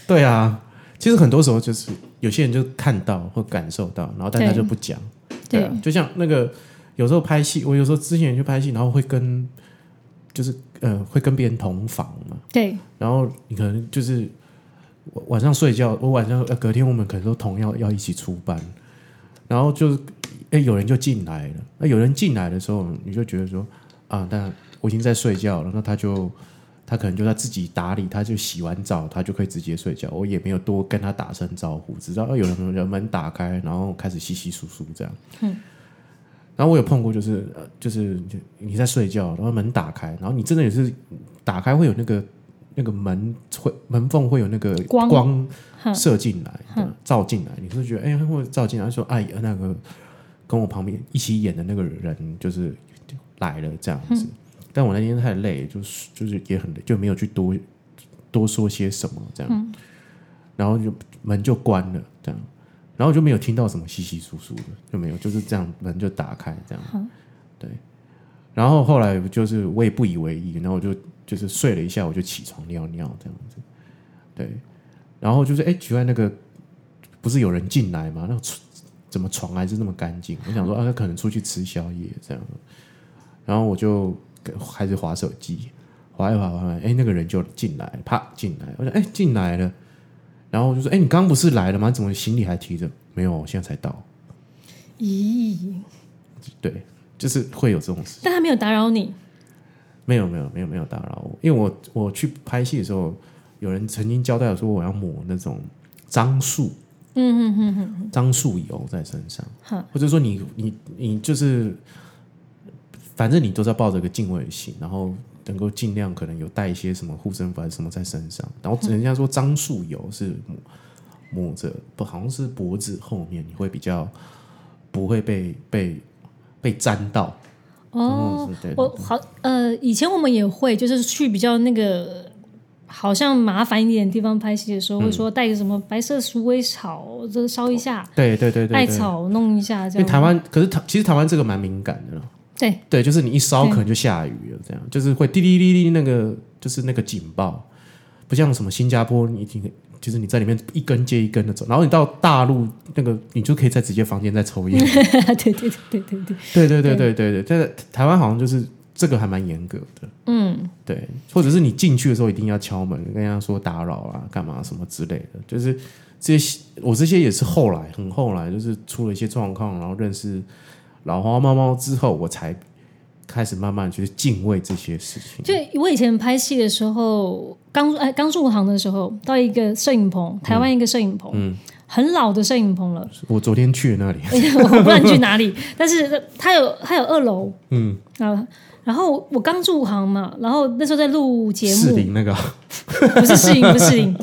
对啊，其实很多时候就是有些人就看到或感受到，然后但他就不讲。对。啊，就像那个有时候拍戏，我有时候之前去拍戏，然后会跟就是呃会跟别人同房嘛，对。然后你可能就是晚晚上睡觉，我晚上呃隔天我们可能都同样要一起出班，然后就是哎有人就进来了，那有人进来的时候，你就觉得说啊，但我已经在睡觉了，那他就他可能就他自己打理，他就洗完澡，他就可以直接睡觉，我也没有多跟他打声招呼，只知道哦有人人门打开，然后开始稀稀疏疏这样，嗯，然后我有碰过，就是呃，就是你在睡觉，然后门打开，然后你真的也是打开会有那个那个门会门缝会有那个光。射进来的，照进来，你是觉得哎，会照进来，说哎，那个跟我旁边一起演的那个人就是来了这样子。但我那天太累，就是就是也很累，就没有去多多说些什么这样，然后就门就关了这样，然后就没有听到什么稀稀疏疏的，就没有，就是这样门就打开这样，对。然后后来就是我也不以为意，然后我就就是睡了一下，我就起床尿尿这样子，对。然后就是哎，奇怪那个不是有人进来吗？那个床怎么床还是那么干净？我想说啊，他可能出去吃宵夜这样，然后我就开始划手机，划一划划，哎，那个人就进来，啪进来，我说哎进来了，然后我就说哎，你刚刚不是来了吗？怎么行李还提着？没有，我现在才到。咦，对，就是会有这种事。但他没有打扰你，没有没有没有没有打扰我，因为我我去拍戏的时候，有人曾经交代我说我要抹那种樟树，嗯嗯嗯嗯，樟树油在身上。哼，或者说你你你就是，反正你都是要抱着个敬畏心，然后能够尽量可能有带一些什么护身符还是什么在身上，然后人家说樟树油是抹抹着不好像是脖子后面，你会比较不会被被被沾到哦我好呃，以前我们也会，就是去比较那个好像麻烦一点的地方拍戏的时候，会说带个什么白色鼠尾草，这个烧一下，对对对对对，艾草弄一下。因为台湾，可是台其实台湾这个蛮敏感的了。对对，就是你一烧对可能就下雨了，这样就是会滴滴滴滴那个，就是那个警报，不像什么新加坡，你听，就是你在里面一根接一根的走，然后你到大陆那个，你就可以在直接房间再抽烟。对对对对对对，对对对对对对，在台湾好像就是这个还蛮严格的，嗯，对，或者是你进去的时候一定要敲门，跟人家说打扰啊，干嘛什么之类的，就是这些我这些也是后来很后来，就是出了一些状况，然后认识老花猫猫之后，我才开始慢慢去敬畏这些事情。就我以前拍戏的时候，刚哎刚入行的时候，到一个摄影棚，台湾一个摄影棚，嗯。很老的摄影棚了，我昨天去那里，[LAUGHS] 我不知道你去哪里，[LAUGHS] 但是他有他有二楼。嗯，啊。然后我刚入行嘛，然后那时候在录节目，士林那个，[LAUGHS] 不是适应，不是试营，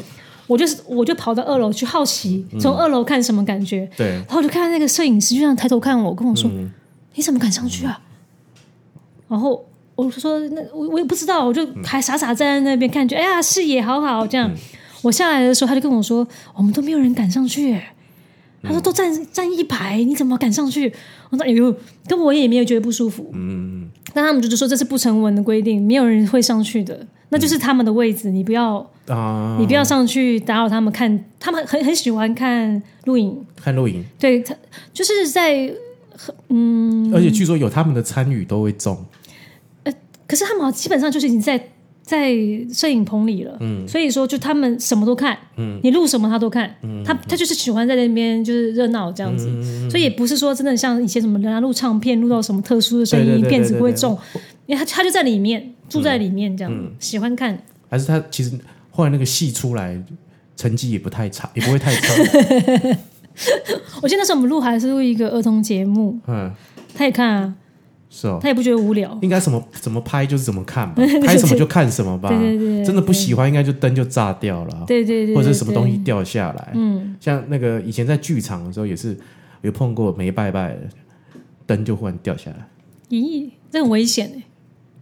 我就是我就跑到二楼去好奇，从二楼看什么感觉，对，然后我就看到那个摄影师就这样抬头看我，跟我说：“嗯你怎么敢上去啊？”然后我就说：“那我我也不知道，我就还傻傻站在那边看，觉得哎呀视野好好这样。我下来的时候，他就跟我说：“我们都没有人敢上去。”他说：“都站站一排，你怎么敢上去？”我说：“哎呦，跟我也没有觉得不舒服。”嗯，但他们就是说这是不成文的规定，没有人会上去的，那就是他们的位置，你不要啊，你不要上去打扰他们看，他们很很喜欢看录影，看录影，对他就是在嗯，而且据说有他们的参与都会中，可是他们好像基本上就是已经在在摄影棚里了，嗯，所以说就他们什么都看，嗯，你录什么他都看，嗯，他他就是喜欢在那边就是热闹这样子，所以也不是说真的像以前什么人家录唱片录到什么特殊的声音，片子不会中，因为他他就在里面住在里面这样，喜欢看，还是他其实后来那个戏出来成绩也不太差，也不会太差，[LAUGHS] [LAUGHS] 我记得那时候我们录还是录一个儿童节目，嗯，他也看啊，是哦。他也不觉得无聊，应该怎么怎么拍就是怎么看吧，[LAUGHS] 拍什么就看什么吧。对对对对。真的不喜欢，应该就灯就炸掉了，对对对，或者是什么东西，掉下来。嗯，像那个以前在剧场的时候，也是有碰过没拜拜的，灯就忽然掉下来，咦，这很危险哎，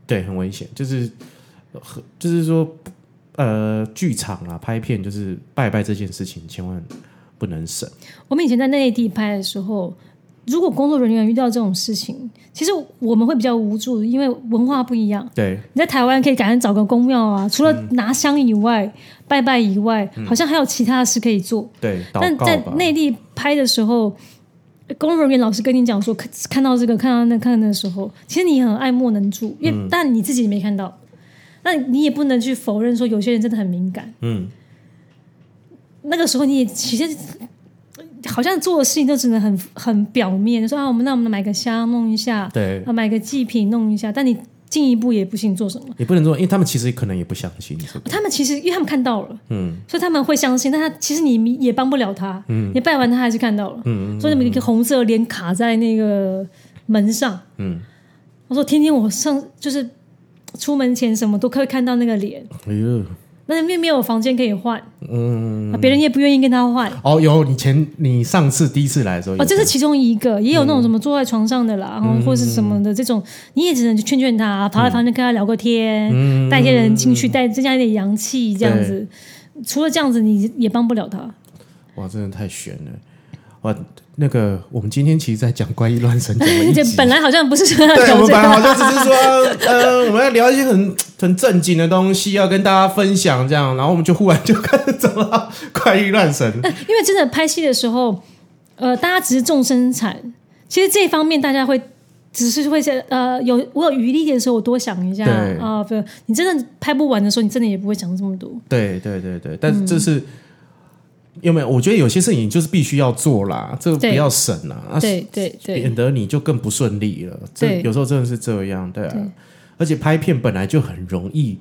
对，很危险。就是和就是说，呃，剧场啊，拍片就是拜拜这件事情，千万不能省。我们以前在内地拍的时候，如果工作人员遇到这种事情，其实我们会比较无助，因为文化不一样。对，你在台湾可以赶紧找个公庙啊，除了嗯拿香以外、拜拜以外，好像还有其他的事可以做。对，但在。内地拍的时候，工作人员老师跟你讲说，看看到这个，看到那，看到那的时候，其实你很爱莫能助，因为、嗯但你自己没看到，那你也不能去否认说有些人真的很敏感。嗯，那个时候你也其实好像做的事情都只能很很表面，说啊，我们那我们买个香弄一下，对，啊，买个祭品弄一下，但你进一步也不行做什么。也不能做，因为他们其实可能也不相信这个。他们其实因为他们看到了，嗯。所以他们会相信，但他其实你也帮不了他，嗯。你拜完他还是看到了，嗯，所以你们一个红色脸卡在那个门上。嗯，我说天天我上就是出门前什么都可以看到那个脸，哎呦，那因为没有房间可以换，嗯，啊别人也不愿意跟他换。哦，有你前你上次第一次来的时候，哦，这是其中一个，也有那种什么坐在床上的啦，然后或是什么的这种，你也只能去劝劝他，爬来房间跟他聊个天，带一些人进去，带增加一点阳气，这样子。除了这样子，你也帮不了他。哇，真的太悬了。哇，那个我们今天其实在讲怪异乱神讲了一 [LAUGHS] 这集，本来好像不是说要 [LAUGHS] 们本来好，像只是说，[LAUGHS] 呃，我们要聊一些很很正经的东西，要跟大家分享这样，然后我们就忽然就开始走到怪异乱神。因为真的拍戏的时候，呃，大家只是重生产，其实这一方面大家会。只是会在呃有我有余力的时候，我多想一下啊。不，你真的拍不完的时候，你真的也不会想这么多。对对对对，但是这是。有没有？我觉得有些事情就是必须要做啦，这个不要省啦，啊对对对免得你就更不顺利了。这对有时候真的是这样，对啊。对而且拍片本来就很容易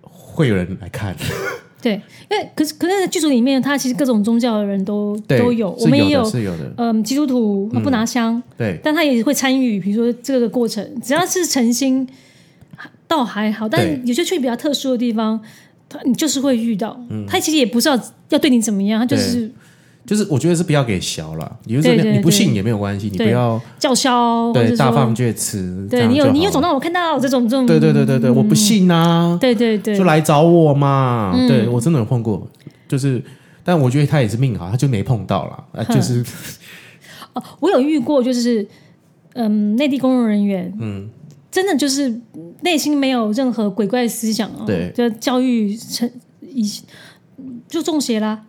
会有人来看，[LAUGHS] 对，因为可是可是在剧组里面，他其实各种宗教的人都，都有，是我们也有是有的，嗯，基督徒他不拿香，对但他也会参与，比如说这个过程，只要是诚心，倒还好。但有些去比较特殊的地方，他你就是会遇到，嗯他其实也不知道要对你怎么样，他就是就是我觉得是不要给小了，也就是对对你不信也没有关系，你不要叫嚣，或对说大放厥词，这对你有就你有种让我看到这种这种，对对对对对，我不信啊，对对对就来找我嘛，嗯对我真的有碰过，就是。但我觉得他也是命好，他就没碰到啦。啊，就是哦，我有遇过，就是嗯，内地工作人员，嗯，真的就是内心没有任何鬼怪思想哦，对。就教育成以就中邪啦，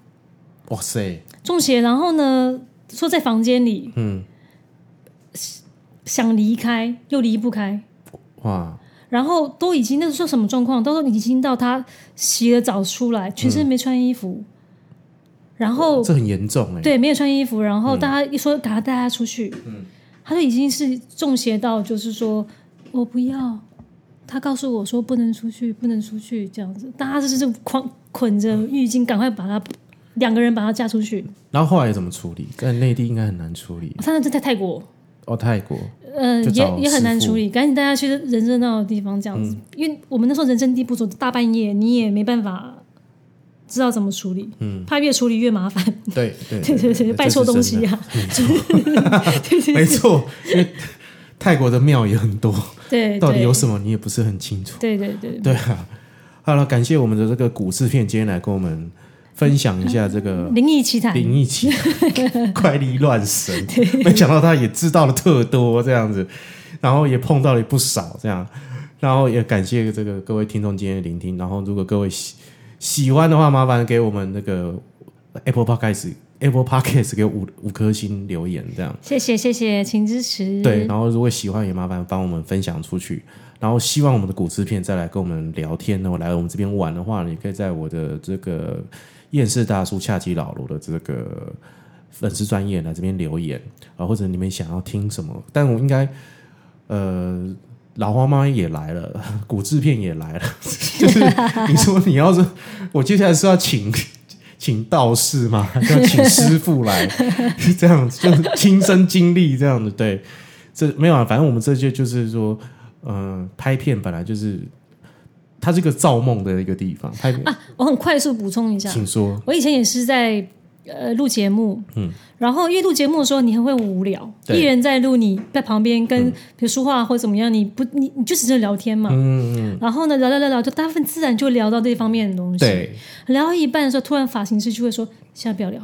哇塞，中邪，然后呢，说在房间里嗯，想离开又离不开，哇，然后都已经那时候什么状况？都说已经到他洗了澡出来，全身没穿衣服，然后这很严重哎、对，没有穿衣服，然后大家一说赶他带他出去，他就已经是中邪到，就是说我不要，他告诉我说不能出去，不能出去这样子，大家就是捆捆着浴巾，赶快把他两个人把他嫁出去。然后后来怎么处理？在内地应该很难处理。他那在泰国，哦，泰国。嗯、就找也也很难处理，赶紧带他去人热闹的地方这样子，因为我们那时候人生地不熟，大半夜你也没办法知道怎么处理，嗯，怕越处理越麻烦。对对对对 [LAUGHS] 对，拜错东西呀、[LAUGHS] 啊，没错，因为泰国的庙也很多，对，到底有什么你也不是很清楚。对对对，对啊，好了，感谢我们的这个股市片今天来跟我们分享一下这个灵异奇谈，灵异奇 [LAUGHS] 怪力乱神，没想到他也知道了特多这样子，然后也碰到了不少这样，然后也感谢这个各位听众今天的聆听，然后如果各位喜喜欢的话，麻烦给我们那个 Apple Podcast Apple Podcast 给五五颗星留言这样。谢谢谢谢，请支持。对，然后如果喜欢也麻烦帮我们分享出去。然后希望我们的古诗片再来跟我们聊天呢，我来我们这边玩的话，你可以在我的这个厌世大叔恰吉老罗的这个粉丝专业来这边留言啊，或者你们想要听什么，但我应该呃。老花妈也来了，古制片也来了，[LAUGHS] 就是你说你要是我接下来是要请请道士嘛？[LAUGHS] 要请师傅来？[LAUGHS] 这样子，就是亲身经历这样的，对。这没有啊，反正我们这些就是说，嗯、拍片本来就是它是一个造梦的一个地方。拍片，啊，我很快速补充一下，请说。我以前也是在呃录节目，嗯，然后因为录节目的时候你很会无聊，对。艺人在录，你在旁边跟比如说话或怎么样，你不你你就只是聊天嘛，嗯，嗯。然后呢聊聊聊聊，就大部分自然就聊到这方面的东西，对，聊到一半的时候，突然发型师就会说现在不要聊，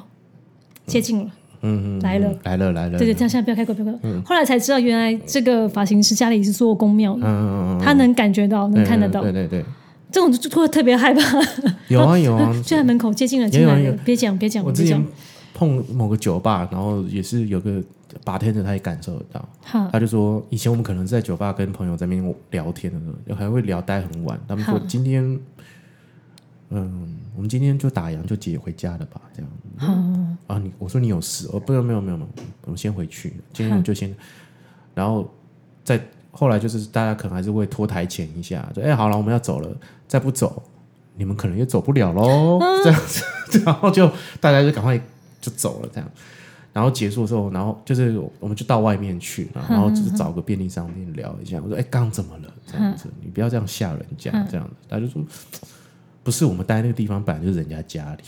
接近了，嗯嗯，来了。嗯来了来了，对对，这样现在不要开口，不要开口。后来才知道，原来这个发型师家里是做公庙的，嗯嗯嗯嗯，他能感觉到，能看得到，对对对，这种就特别害怕。有啊有啊。[LAUGHS] 就在门口接近了，进来了，别讲别讲，我之前。碰某个酒吧，然后也是有个 bartender，他也感受得到，好，他就说，以前我们可能在酒吧跟朋友在那边聊天的时候，还会聊待很晚。他们说今天，嗯，我们今天就打烊就解回家了吧，这样。好，啊，你我说你有事哦，不没有没有没有没有，我们先回去，今天我就先，然后再后来就是大家可能还是会拖台前一下，就哎好了，我们要走了，再不走，你们可能也走不了喽，这样子，[LAUGHS] 然后就大家就赶快就走了，这样，然后结束的时候，然后就是我们就到外面去，然后就是找个便利商店聊一下。我说：“哎，刚怎么了？这样子，你不要这样吓人家，这样子。”他就说：“不是，我们待那个地方本来就是人家家里，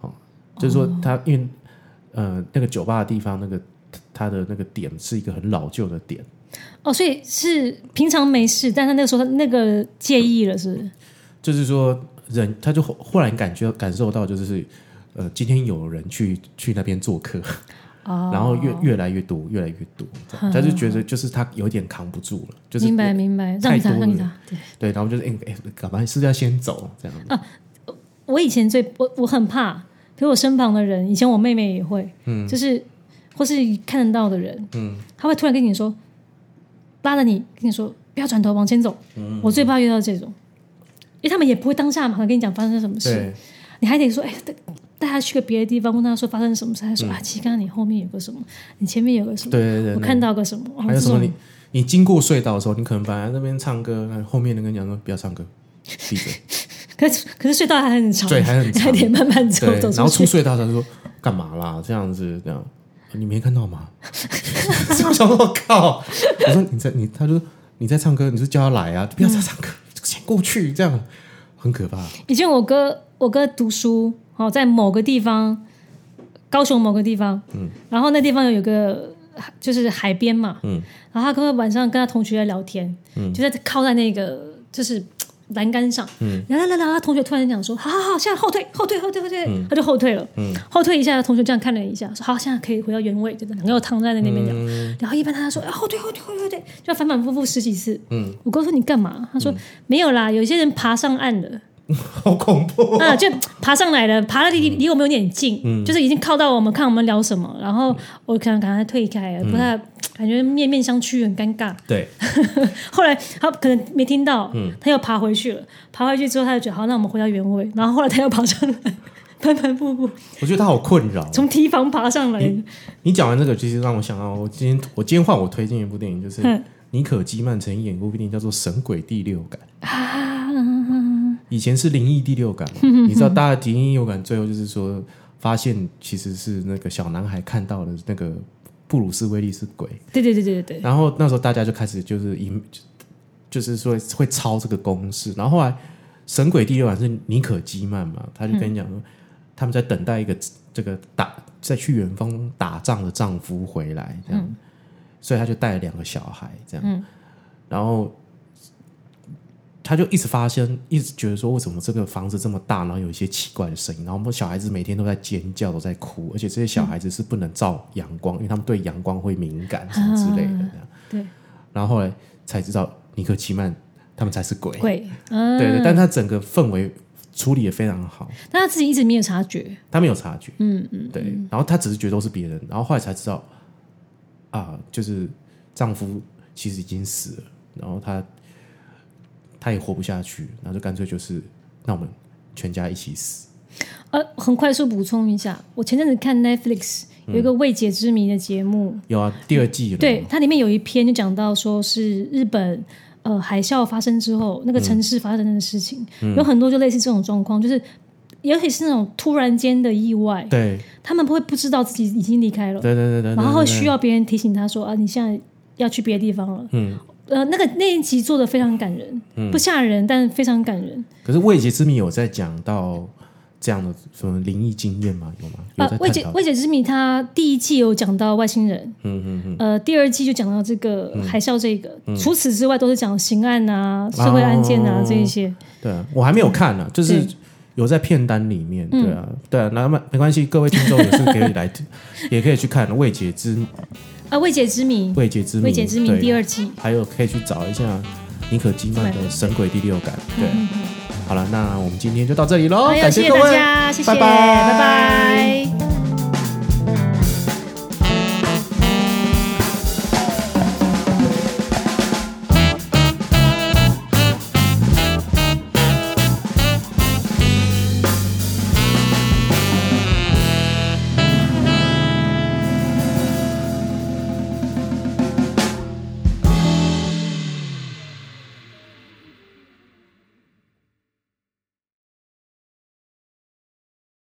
哦，就是说他因为呃那个酒吧的地方，那个他的那个点是一个很老旧的点。”哦，所以是平常没事，但他那个时候他那个介意了，是？就是说，人他就忽然感觉感受到，就是呃，今天有人去去那边做客，哦，[LAUGHS] 然后越越来越多，越来越多，[LAUGHS] 他就觉得就是他有点扛不住了，就是明白明白，让他让你对对，然后就是哎哎，干嘛是要先走这样啊？我以前最我我很怕，比如我身旁的人，以前我妹妹也会，嗯，就是或是看得到的人，嗯，他会突然跟你说。拉着你跟你说不要转头往前走，我最怕遇到这种，因为他们也不会当下马上跟你讲发生什么事，你还得说哎带带他去个别的地方，问他说发生什么事，他说啊其实刚刚你后面有个什么，你前面有个什么，对对对，我看到个什么，还有什么你你经过隧道的时候，你可能本来那边唱歌，后面人跟你讲说不要唱歌，闭嘴。[LAUGHS] 可是可是隧道还很长，对还很长，还得慢慢走走，然后出隧道他说干嘛啦？这样子这样。你没看到吗？[LAUGHS] 我想我靠！我说你在你，他说你在唱歌，你是叫他来啊，不要再唱歌，先过去，这样很可怕。以前我哥我哥读书哦，在某个地方，高雄某个地方，嗯，然后那地方有个就是海边嘛，嗯，然后他哥晚上跟他同学在聊天，嗯，就在靠在那个就是。栏杆上，然后来来来，他同学突然讲说：“好好好，现在后退，后退，后退，后退。”他就后退了，后退一下，同学这样看了一下，说：“好，现在可以回到原位，就两个躺在那边讲。”然后一般他说：“后退，后退，后退，后退。”就反反复复十几次。嗯，我哥说：“你干嘛？”他说：“没有啦，有些人爬上岸了。” [LAUGHS] 好恐怖啊！就爬上来了，爬的离离我们有点近，就是已经靠到我们，看我们聊什么。然后我可能赶快退开，不太感觉面面相觑，很尴尬。对。[LAUGHS] 后来他可能没听到，他又爬回去了。爬回去之后，他就觉得好，那我们回到原位。然后后来他又爬上来，反反复复。我觉得他好困扰。从提防爬上来。你讲完这个，其实让我想到，我今天我今天换我推荐一部电影，就是尼可基曼曾经演过部电影，叫做《神鬼第六感》。以前是灵异第六感嘛，[LAUGHS] 你知道，大家灵异第六感最后就是说，发现其实是那个小男孩看到的那个布鲁斯威利是鬼。对对对对对然后那时候大家就开始就是以，就是说会抄这个公式。然后后来神鬼第六感是尼可基曼嘛，他就跟你讲说，他们在等待一个这个打在去远方打仗的丈夫回来，这样，所以他就带了两个小孩这样，然后。他就一直发现，一直觉得说，为什么这个房子这么大，然后有一些奇怪的声音，然后我们小孩子每天都在尖叫，都在哭，而且这些小孩子是不能照阳光，因为他们对阳光会敏感什么之类的。对。然后后来才知道，尼克奇曼他们才是鬼。鬼。对对，但他整个氛围处理的非常好。但他自己一直没有察觉。他没有察觉。嗯嗯。对。然后他只是觉得都是别人，然后后来才知道，啊，就是丈夫其实已经死了，然后他。他也活不下去，然后就干脆就是，那我们全家一起死。呃，很快速补充一下，我前阵子看 Netflix 有一个未解之谜的节目，有啊，第二季。对，它里面有一篇就讲到说是日本呃海啸发生之后，那个城市发生的事情，有很多就类似这种状况，就是尤其是那种突然间的意外，对，他们不会不知道自己已经离开了，对对对对，然后需要别人提醒他说啊，你现在要去别的地方了，嗯。呃，那个那一集做的非常感人，不吓人，但非常感人。可是未解之谜有在讲到这样的什么灵异经验吗？有吗？啊，未解未解之谜，它第一季有讲到外星人，嗯嗯嗯，呃，第二季就讲到这个海啸，这个。除此之外，都是讲刑案啊、社会案件啊这一些。对啊，我还没有看呢，就是有在片单里面。对啊，对啊，那么没关系，各位听众也是可以来，[LAUGHS] 也可以去看未解之。啊，未解之谜，未解之谜，未解之谜第二季，还有可以去找一下尼可基曼的《神鬼第六感》。对，好了，那我们今天就到这里喽，感谢大家，谢谢，拜拜，拜拜。